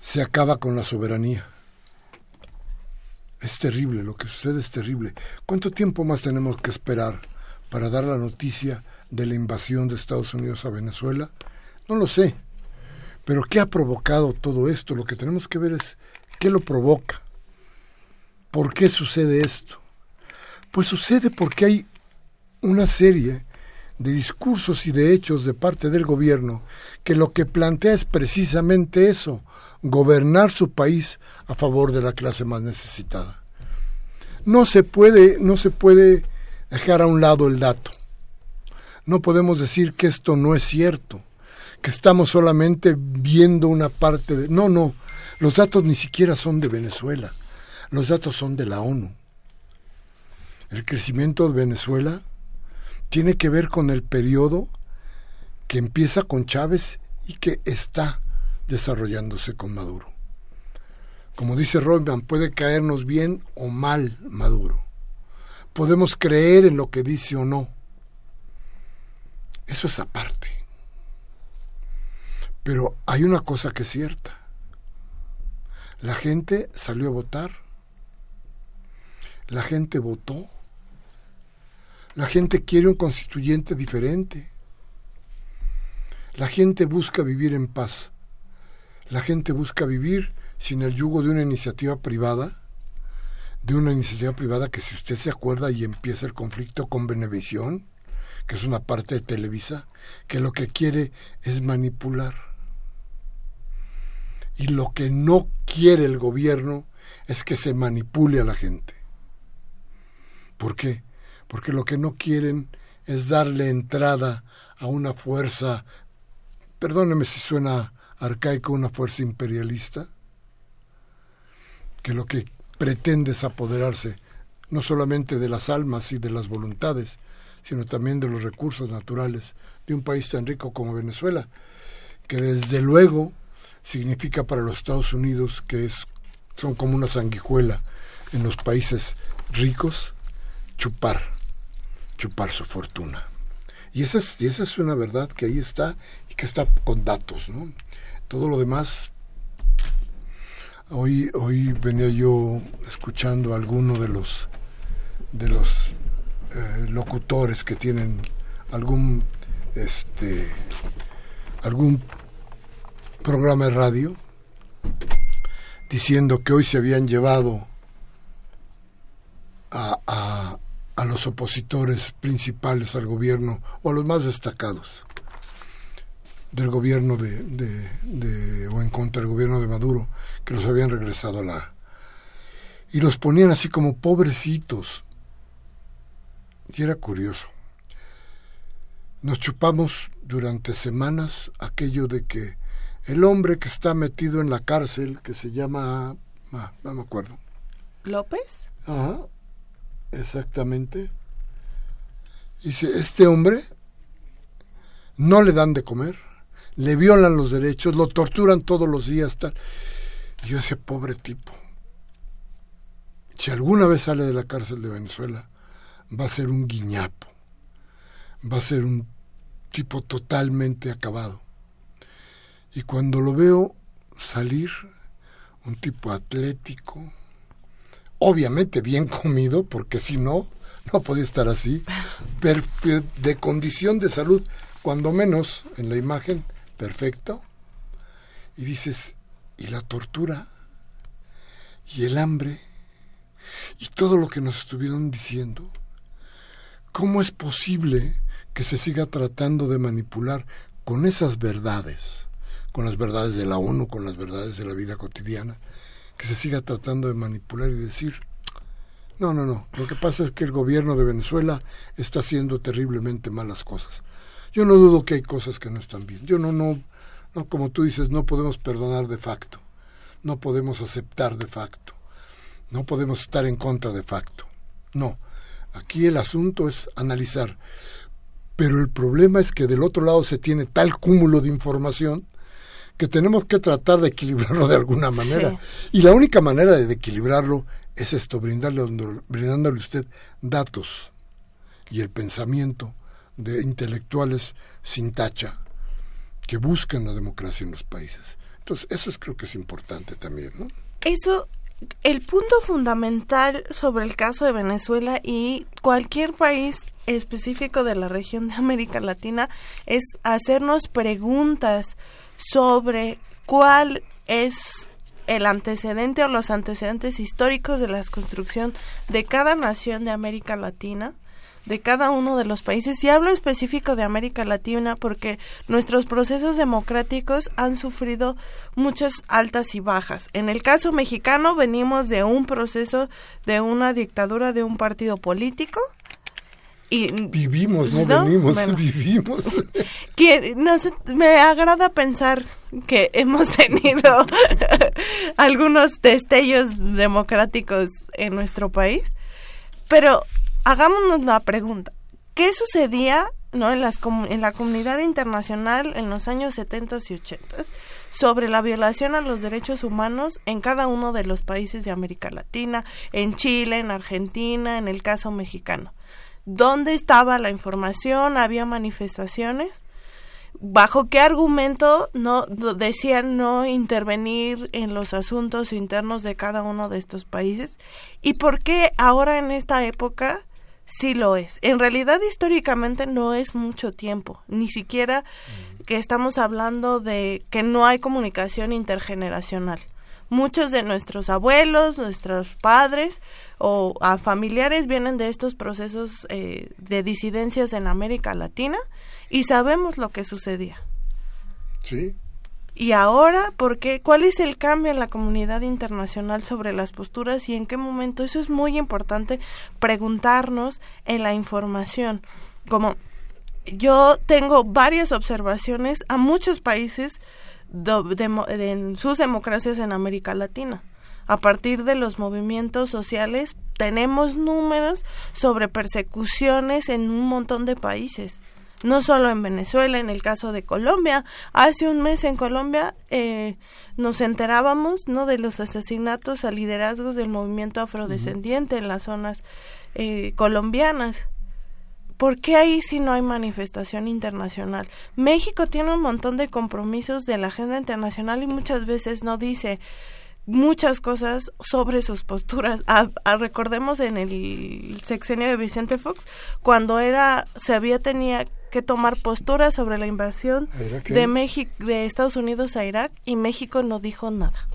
Se acaba con la soberanía. Es terrible, lo que sucede es terrible. ¿Cuánto tiempo más tenemos que esperar para dar la noticia de la invasión de Estados Unidos a Venezuela? No lo sé. Pero ¿qué ha provocado todo esto? Lo que tenemos que ver es qué lo provoca. ¿Por qué sucede esto? Pues sucede porque hay una serie de discursos y de hechos de parte del gobierno que lo que plantea es precisamente eso, gobernar su país a favor de la clase más necesitada. No se puede, no se puede dejar a un lado el dato. No podemos decir que esto no es cierto, que estamos solamente viendo una parte de... No, no, los datos ni siquiera son de Venezuela, los datos son de la ONU. El crecimiento de Venezuela tiene que ver con el periodo que empieza con Chávez y que está desarrollándose con Maduro. Como dice Rothman, puede caernos bien o mal Maduro. Podemos creer en lo que dice o no. Eso es aparte. Pero hay una cosa que es cierta. La gente salió a votar. La gente votó la gente quiere un constituyente diferente. La gente busca vivir en paz. La gente busca vivir sin el yugo de una iniciativa privada, de una iniciativa privada que si usted se acuerda y empieza el conflicto con Benevisión, que es una parte de Televisa, que lo que quiere es manipular. Y lo que no quiere el gobierno es que se manipule a la gente. ¿Por qué? Porque lo que no quieren es darle entrada a una fuerza, perdóneme si suena arcaico, una fuerza imperialista, que lo que pretende es apoderarse no solamente de las almas y de las voluntades, sino también de los recursos naturales de un país tan rico como Venezuela, que desde luego significa para los Estados Unidos que es, son como una sanguijuela en los países ricos chupar chupar su fortuna. Y esa es, una verdad que ahí está y que está con datos. ¿no? Todo lo demás, hoy, hoy venía yo escuchando a alguno de los, de los eh, locutores que tienen algún, este, algún programa de radio diciendo que hoy se habían llevado a los opositores principales al gobierno o a los más destacados del gobierno de, de, o en contra del gobierno de Maduro que los habían regresado a la y los ponían así como pobrecitos. Y era curioso. Nos chupamos durante semanas aquello de que el hombre que está metido en la cárcel que se llama ah, no me acuerdo. López Ajá, Exactamente. Dice, este hombre no le dan de comer, le violan los derechos, lo torturan todos los días. Tal. Y yo ese pobre tipo, si alguna vez sale de la cárcel de Venezuela, va a ser un guiñapo, va a ser un tipo totalmente acabado. Y cuando lo veo salir, un tipo atlético, obviamente bien comido, porque si no, no podía estar así, de condición de salud, cuando menos en la imagen, perfecto. Y dices, ¿y la tortura? ¿Y el hambre? ¿Y todo lo que nos estuvieron diciendo? ¿Cómo es posible que se siga tratando de manipular con esas verdades, con las verdades de la ONU, con las verdades de la vida cotidiana? Que se siga tratando de manipular y decir, no, no, no, lo que pasa es que el gobierno de Venezuela está haciendo terriblemente malas cosas. Yo no dudo que hay cosas que no están bien. Yo no, no, no, como tú dices, no podemos perdonar de facto, no podemos aceptar de facto, no podemos estar en contra de facto. No, aquí el asunto es analizar. Pero el problema es que del otro lado se tiene tal cúmulo de información que tenemos que tratar de equilibrarlo de alguna manera. Y la única manera de equilibrarlo es esto, brindarle, brindándole a usted datos y el pensamiento de intelectuales sin tacha que buscan la democracia en los países. Entonces, eso es, creo que es importante también, ¿no? Eso, el punto fundamental sobre el caso de Venezuela y cualquier país específico de la región de América Latina es hacernos preguntas sobre cuál es el antecedente o los antecedentes históricos de la construcción de cada nación de América Latina de cada uno de los países y hablo específico de América Latina porque nuestros procesos democráticos han sufrido muchas altas y bajas. En el caso mexicano venimos de un proceso de una dictadura de un partido político y vivimos no, venimos vivimos que me agrada pensar que hemos tenido algunos destellos democráticos en nuestro país pero hagámonos la pregunta, ¿qué sucedía ¿no? en, las en la comunidad internacional en los años 70 y 80 sobre la violación a los derechos humanos en cada uno de los países de América Latina, en Chile, en Argentina, en el caso mexicano? ¿Dónde estaba la información? ¿Había manifestaciones? bajo qué argumento no decían no intervenir en los asuntos internos de cada uno de estos países y por qué ahora en esta época sí lo es. En realidad históricamente no es mucho tiempo, ni siquiera que estamos hablando de que no hay comunicación intergeneracional. Muchos de nuestros abuelos, nuestros padres o familiares vienen de estos procesos eh, de disidencias en América Latina y sabemos lo que sucedía. Sí, y ahora, ¿por qué? ¿Cuál es el cambio en la comunidad internacional sobre las posturas y en qué momento? Eso es muy importante preguntarnos en la información. Como yo tengo varias observaciones a muchos países en sus democracias en América Latina. A partir de los movimientos sociales tenemos números sobre persecuciones en un montón de países no solo en Venezuela, en el caso de Colombia. Hace un mes en Colombia eh, nos enterábamos no de los asesinatos a liderazgos del movimiento afrodescendiente en las zonas eh, colombianas. ¿Por qué ahí si no hay manifestación internacional? México tiene un montón de compromisos de la agenda internacional y muchas veces no dice muchas cosas sobre sus posturas. recordemos en el sexenio de Vicente Fox, cuando era, se había tenía que tomar posturas sobre la invasión de México, de Estados Unidos a Irak y México no dijo nada.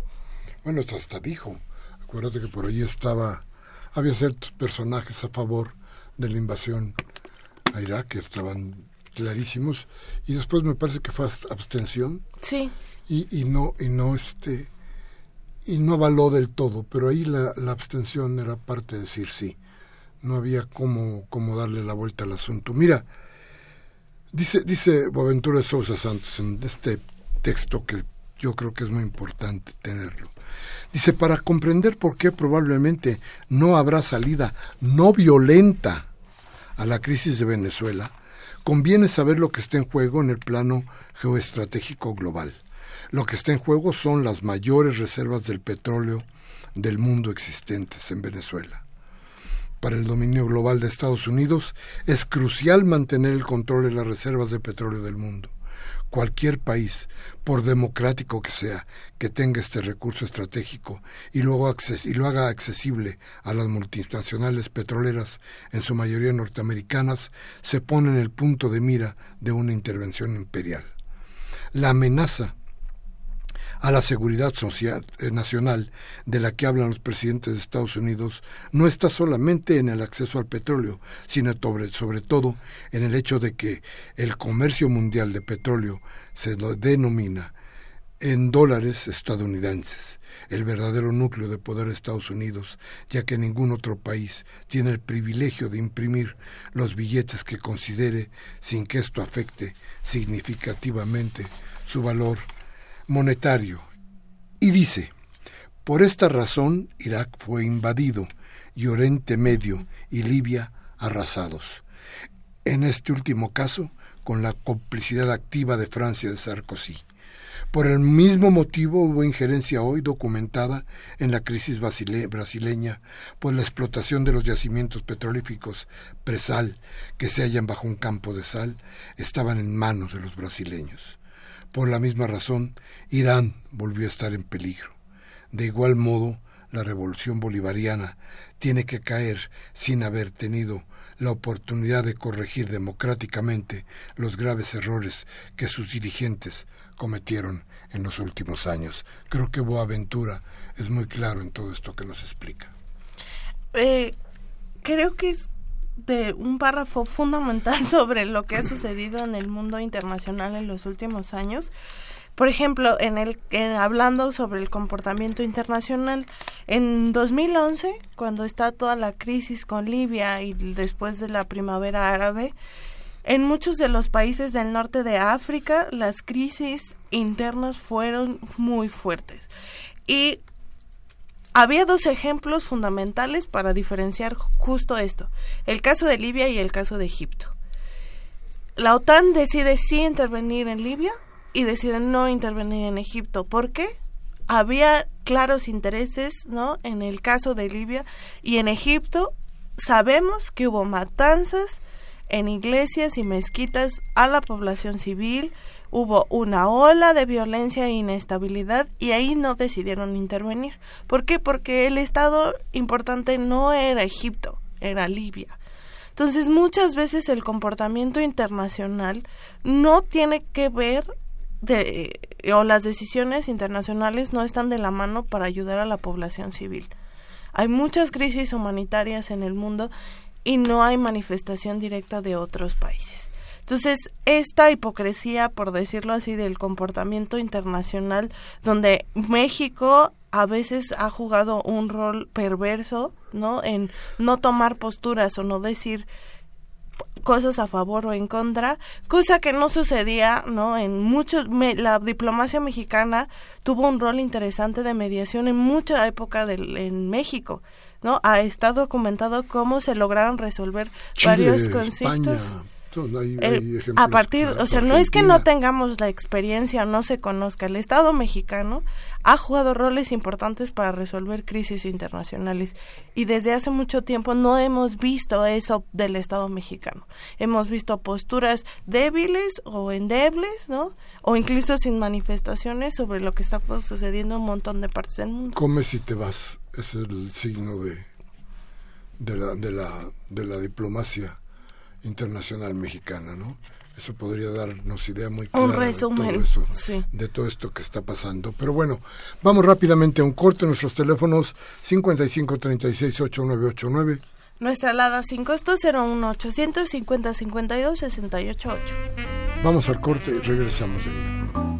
Bueno, hasta dijo. Acuérdate que por ahí estaba, había ciertos personajes a favor de la invasión a Irak que estaban clarísimos y después me parece que fue abstención. Sí. Y, y no y no este y no avaló del todo, pero ahí la, la abstención era parte de decir sí. No había cómo, cómo darle la vuelta al asunto. Mira, Dice, dice Boaventura Sousa Santos en este texto que yo creo que es muy importante tenerlo. Dice, para comprender por qué probablemente no habrá salida no violenta a la crisis de Venezuela, conviene saber lo que está en juego en el plano geoestratégico global. Lo que está en juego son las mayores reservas del petróleo del mundo existentes en Venezuela para el dominio global de Estados Unidos, es crucial mantener el control de las reservas de petróleo del mundo. Cualquier país, por democrático que sea, que tenga este recurso estratégico y, luego y lo haga accesible a las multinacionales petroleras, en su mayoría norteamericanas, se pone en el punto de mira de una intervención imperial. La amenaza a la seguridad eh, nacional de la que hablan los presidentes de Estados Unidos no está solamente en el acceso al petróleo, sino sobre, sobre todo en el hecho de que el comercio mundial de petróleo se lo denomina en dólares estadounidenses, el verdadero núcleo de poder de Estados Unidos, ya que ningún otro país tiene el privilegio de imprimir los billetes que considere sin que esto afecte significativamente su valor monetario y dice, por esta razón Irak fue invadido y Oriente Medio y Libia arrasados. En este último caso, con la complicidad activa de Francia de Sarkozy. Por el mismo motivo hubo injerencia hoy documentada en la crisis brasileña por la explotación de los yacimientos petrolíficos presal que se hallan bajo un campo de sal estaban en manos de los brasileños. Por la misma razón, Irán volvió a estar en peligro. De igual modo, la revolución bolivariana tiene que caer sin haber tenido la oportunidad de corregir democráticamente los graves errores que sus dirigentes cometieron en los últimos años. Creo que Boaventura es muy claro en todo esto que nos explica. Eh, creo que es de un párrafo fundamental sobre lo que ha sucedido en el mundo internacional en los últimos años. Por ejemplo, en el hablando sobre el comportamiento internacional, en 2011, cuando está toda la crisis con Libia y después de la primavera árabe, en muchos de los países del norte de África, las crisis internas fueron muy fuertes. Y había dos ejemplos fundamentales para diferenciar justo esto, el caso de Libia y el caso de Egipto. La OTAN decide sí intervenir en Libia y decide no intervenir en Egipto. ¿Por qué? Había claros intereses, ¿no? En el caso de Libia y en Egipto sabemos que hubo matanzas en iglesias y mezquitas a la población civil, hubo una ola de violencia e inestabilidad y ahí no decidieron intervenir. ¿Por qué? Porque el Estado importante no era Egipto, era Libia. Entonces muchas veces el comportamiento internacional no tiene que ver de, o las decisiones internacionales no están de la mano para ayudar a la población civil. Hay muchas crisis humanitarias en el mundo y no hay manifestación directa de otros países. Entonces, esta hipocresía, por decirlo así, del comportamiento internacional, donde México a veces ha jugado un rol perverso, ¿no? En no tomar posturas o no decir cosas a favor o en contra, cosa que no sucedía, ¿no? En muchos, la diplomacia mexicana tuvo un rol interesante de mediación en mucha época del, en México. ¿no? Ha estado documentado cómo se lograron resolver varios conflictos. Eh, a partir, o sea, no es que no tengamos la experiencia, no se conozca. El Estado mexicano ha jugado roles importantes para resolver crisis internacionales y desde hace mucho tiempo no hemos visto eso del Estado mexicano. Hemos visto posturas débiles o endebles, ¿no? O incluso sin manifestaciones sobre lo que está sucediendo en un montón de partes del mundo. Come si te vas, es el signo de, de, la, de, la, de la diplomacia internacional mexicana, ¿no? Eso podría darnos idea muy clara de, todo de todo esto que está pasando. Pero bueno, vamos rápidamente a un corte. Nuestros teléfonos 55368989. Nuestra alada sin costo 01800 50 52 688. Vamos al corte y regresamos de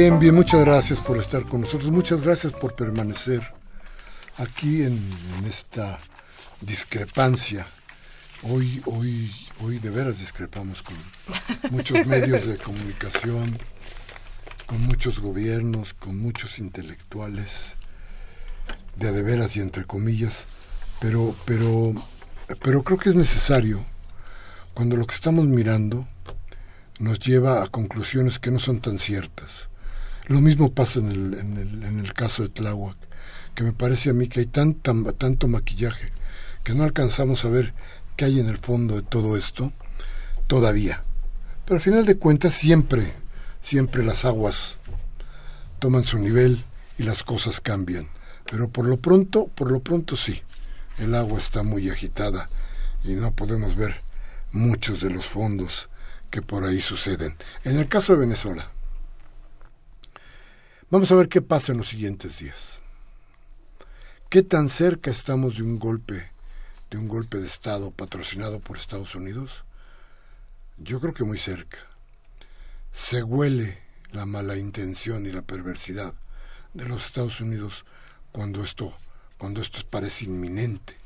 Bien, bien, muchas gracias por estar con nosotros, muchas gracias por permanecer aquí en, esta discrepancia. Hoy, hoy, hoy de veras discrepamos con muchos medios de comunicación, con muchos gobiernos, con muchos intelectuales, de de veras y entre comillas, pero, pero, pero creo que es necesario cuando lo que estamos mirando nos lleva a conclusiones que no son tan ciertas lo mismo pasa en el, en el, en el caso de Tláhuac, que me parece a mí que hay tanta, tanto maquillaje que no alcanzamos a ver qué hay en el fondo de todo esto, todavía. Pero al final de cuentas siempre, siempre las aguas toman su nivel y las cosas cambian. Pero por lo pronto, por lo pronto sí, el agua está muy agitada y no podemos ver muchos de los fondos que por ahí suceden. En el caso de Venezuela, vamos a ver qué pasa en los siguientes días. ¿Qué tan cerca estamos de un golpe, de un golpe de Estado patrocinado por Estados Unidos? Yo creo que muy cerca. Se huele la mala intención y la perversidad de los Estados Unidos cuando esto, cuando esto parece inminente.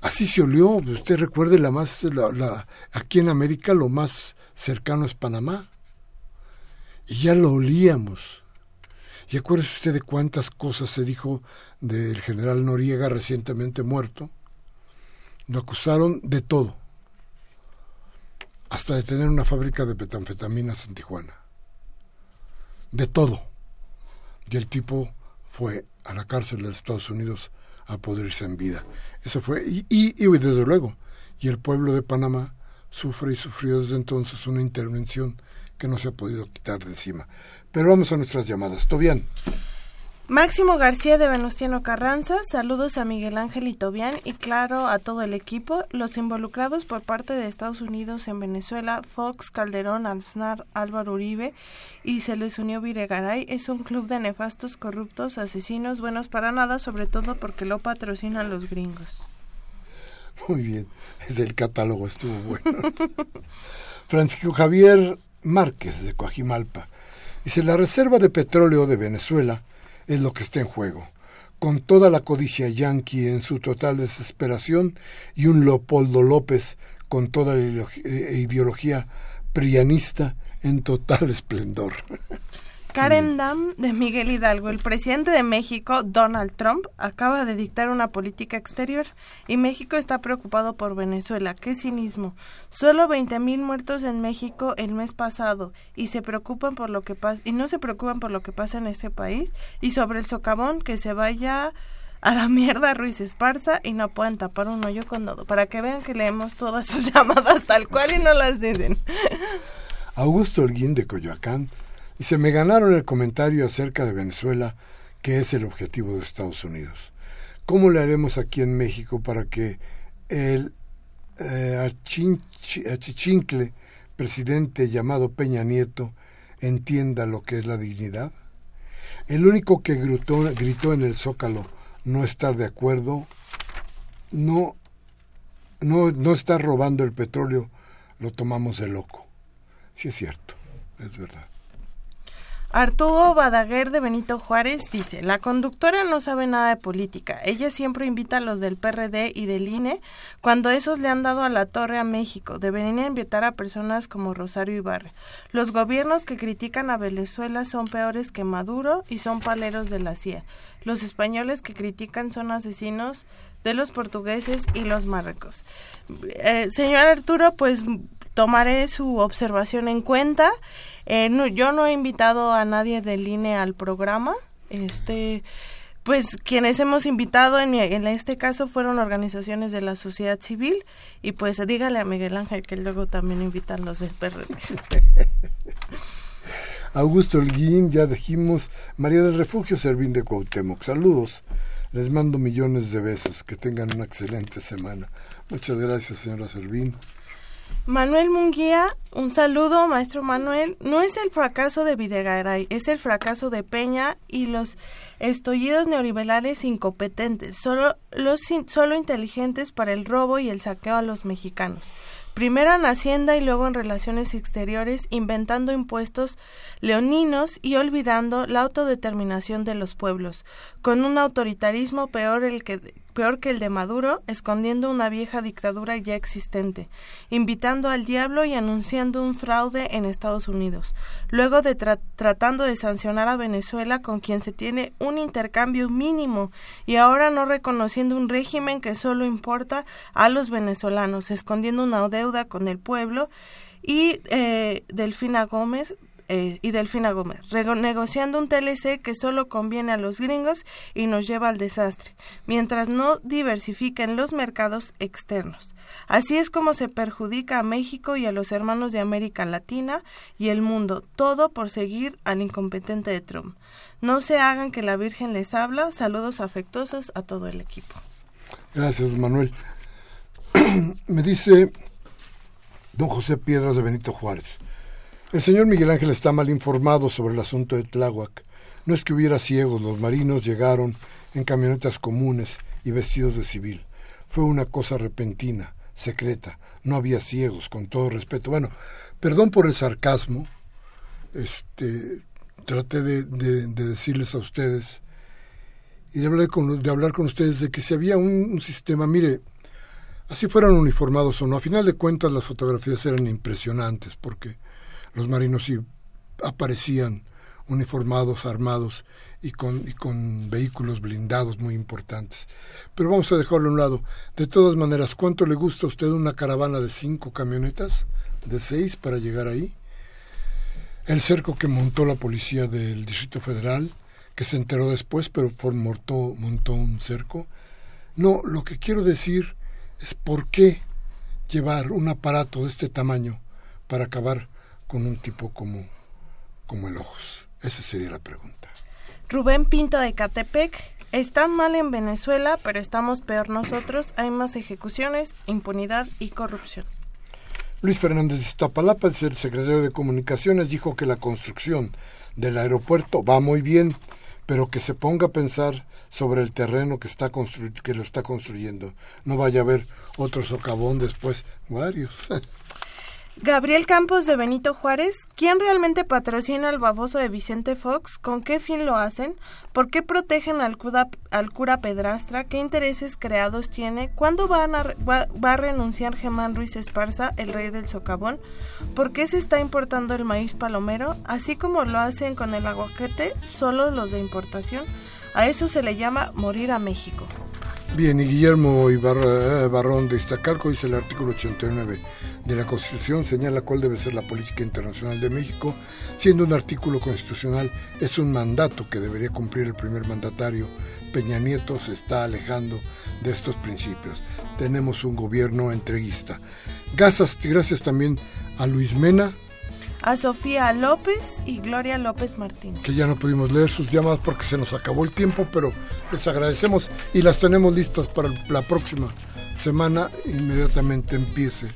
Así se olió, usted recuerde la más, la, aquí en América lo más cercano es Panamá. Y ya lo olíamos. Y acuérdese usted de cuántas cosas se dijo del general Noriega recientemente muerto. Lo acusaron de todo. Hasta de tener una fábrica de metanfetaminas en Tijuana. De todo. Y el tipo fue a la cárcel de Estados Unidos a poder irse en vida. Eso fue, y, y, desde luego, y el pueblo de Panamá sufre y sufrió desde entonces una intervención que no se ha podido quitar de encima. Pero vamos a nuestras llamadas. Tobián. Máximo García de Venustiano Carranza, saludos a Miguel Ángel y Tobián y claro a todo el equipo, los involucrados por parte de Estados Unidos en Venezuela, Fox, Calderón, Alznar, Álvaro Uribe y se les unió Viregaray, es un club de nefastos, corruptos, asesinos, buenos para nada, sobre todo porque lo patrocinan los gringos. Muy bien, el catálogo estuvo bueno. Francisco Javier Márquez de Coajimalpa dice, la reserva de petróleo de Venezuela es lo que está en juego. Con toda la codicia yanqui en su total desesperación y un Leopoldo López con toda la ideología prianista en total esplendor. Karen Dam de Miguel Hidalgo, el presidente de México, Donald Trump, acaba de dictar una política exterior y México está preocupado por Venezuela. ¡Qué cinismo! Solo 20.000 muertos en México el mes pasado y se preocupan por lo que pasa y no se preocupan por lo que pasa en ese país y sobre el socavón que se vaya a la mierda Ruiz Esparza y no pueden tapar un hoyo con todo para que vean que leemos todas sus llamadas tal cual y no las dicen. Augusto Holguín de Coyoacán y se me ganaron el comentario acerca de Venezuela, que es el objetivo de Estados Unidos. ¿Cómo le haremos aquí en México para que el eh, achichincle presidente llamado Peña Nieto entienda lo que es la dignidad? El único que gritó, en el zócalo no estar de acuerdo, no, no, no estar robando el petróleo, lo tomamos de loco. Sí es cierto, es verdad. Arturo Badaguer de Benito Juárez dice, la conductora no sabe nada de política. Ella siempre invita a los del PRD y del INE cuando esos le han dado a la torre a México. Deberían invitar a personas como Rosario Ibarre. Los gobiernos que critican a Venezuela son peores que Maduro y son paleros de la CIA. Los españoles que critican son asesinos de los portugueses y los marrecos. Eh, señor Arturo, pues tomaré su observación en cuenta. Eh, yo no he invitado a nadie del INE al programa. Este, pues quienes hemos invitado en, este caso fueron organizaciones de la sociedad civil y pues dígale a Miguel Ángel que luego también invitan los del PRD. Augusto Holguín, ya dijimos, María del Refugio Servín de Cuauhtémoc, saludos. Les mando millones de besos, que tengan una excelente semana. Muchas gracias, señora Servín. Manuel Munguía, un saludo, maestro Manuel. No es el fracaso de Videgaray, es el fracaso de Peña y los estollidos neoliberales incompetentes, solo, los, solo inteligentes para el robo y el saqueo a los mexicanos primero en Hacienda y luego en Relaciones Exteriores, inventando impuestos leoninos y olvidando la autodeterminación de los pueblos, con un autoritarismo peor el que peor que el de Maduro, escondiendo una vieja dictadura ya existente, invitando al diablo y anunciando un fraude en Estados Unidos, luego de tratando de sancionar a Venezuela con quien se tiene un intercambio mínimo y ahora no reconociendo un régimen que solo importa a los venezolanos, escondiendo una deuda con el pueblo y eh, Delfina Gómez eh, y Delfina Gómez, negociando un TLC que solo conviene a los gringos y nos lleva al desastre, mientras no diversifiquen los mercados externos. Así es como se perjudica a México y a los hermanos de América Latina y el mundo, todo por seguir al incompetente de Trump. No se hagan que la Virgen les habla. Saludos afectuosos a todo el equipo. Gracias, Manuel. Me dice don José Piedras de Benito Juárez. El señor Miguel Ángel está mal informado sobre el asunto de Tláhuac. No es que hubiera ciegos, los marinos llegaron en camionetas comunes y vestidos de civil. Fue una cosa repentina, secreta. No había ciegos, con todo respeto. Bueno, perdón por el sarcasmo. Este, traté de, decirles a ustedes y de hablar, con, de hablar con ustedes de que si había un sistema, mire, así fueran uniformados o no, a final de cuentas las fotografías eran impresionantes porque los marinos sí aparecían uniformados, armados y con, y con vehículos blindados muy importantes. Pero vamos a dejarlo a un lado. De todas maneras, ¿cuánto le gusta a usted una caravana de cinco camionetas, de seis para llegar ahí? El cerco que montó la policía del Distrito Federal, que se enteró después, pero montó, montó un cerco. No, lo que quiero decir es por qué llevar un aparato de este tamaño para acabar con un tipo como, como el Ojos? Esa sería la pregunta. Rubén Pinto de Catepec. Están mal en Venezuela, pero estamos peor nosotros. Hay más ejecuciones, impunidad y corrupción. Luis Fernández de Iztapalapa, el secretario de Comunicaciones, dijo que la construcción del aeropuerto va muy bien, pero que se ponga a pensar sobre el terreno que, está que lo está construyendo. No vaya a haber otro socavón después, varios. Gabriel Campos de Benito Juárez, ¿quién realmente patrocina al baboso de Vicente Fox? ¿Con qué fin lo hacen? ¿Por qué protegen al cura, Pedrastra? ¿Qué intereses creados tiene? ¿Cuándo va, a renunciar Germán Ruiz Esparza, el rey del socavón? ¿Por qué se está importando el maíz palomero? Así como lo hacen con el aguacate, solo los de importación. A eso se le llama morir a México. Bien, y Guillermo Ibarra, eh, Barrón de Iztacalco dice el artículo 89 de la Constitución señala cuál debe ser la política internacional de México, siendo un artículo constitucional es un mandato que debería cumplir el primer mandatario. Peña Nieto se está alejando de estos principios. Tenemos un gobierno entreguista. Gracias, gracias también a Luis Mena, a Sofía López y Gloria López Martín. Que ya no pudimos leer sus llamadas porque se nos acabó el tiempo, pero les agradecemos y las tenemos listas para la próxima semana. Inmediatamente empiece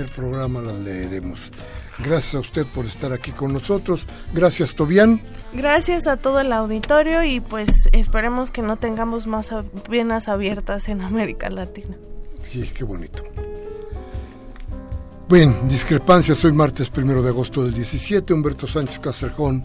el programa, las leeremos. Gracias a usted por estar aquí con nosotros. Gracias, Tobián. Gracias a todo el auditorio y pues esperemos que no tengamos más venas abiertas en América Latina. Sí, qué bonito. Bien, discrepancias. Hoy martes primero de agosto del 17. Humberto Sánchez Castrejón.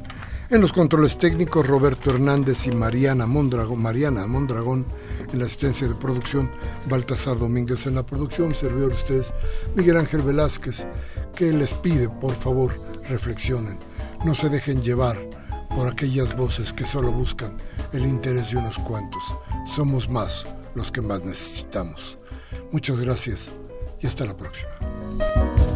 En los controles técnicos, Roberto Hernández y Mariana Mondragón, Mariana Mondragón en la asistencia de producción, Baltasar Domínguez en la producción, servidor de ustedes, Miguel Ángel Velázquez, que les pide, por favor, reflexionen, no se dejen llevar por aquellas voces que solo buscan el interés de unos cuantos. Somos más los que más necesitamos. Muchas gracias y hasta la próxima.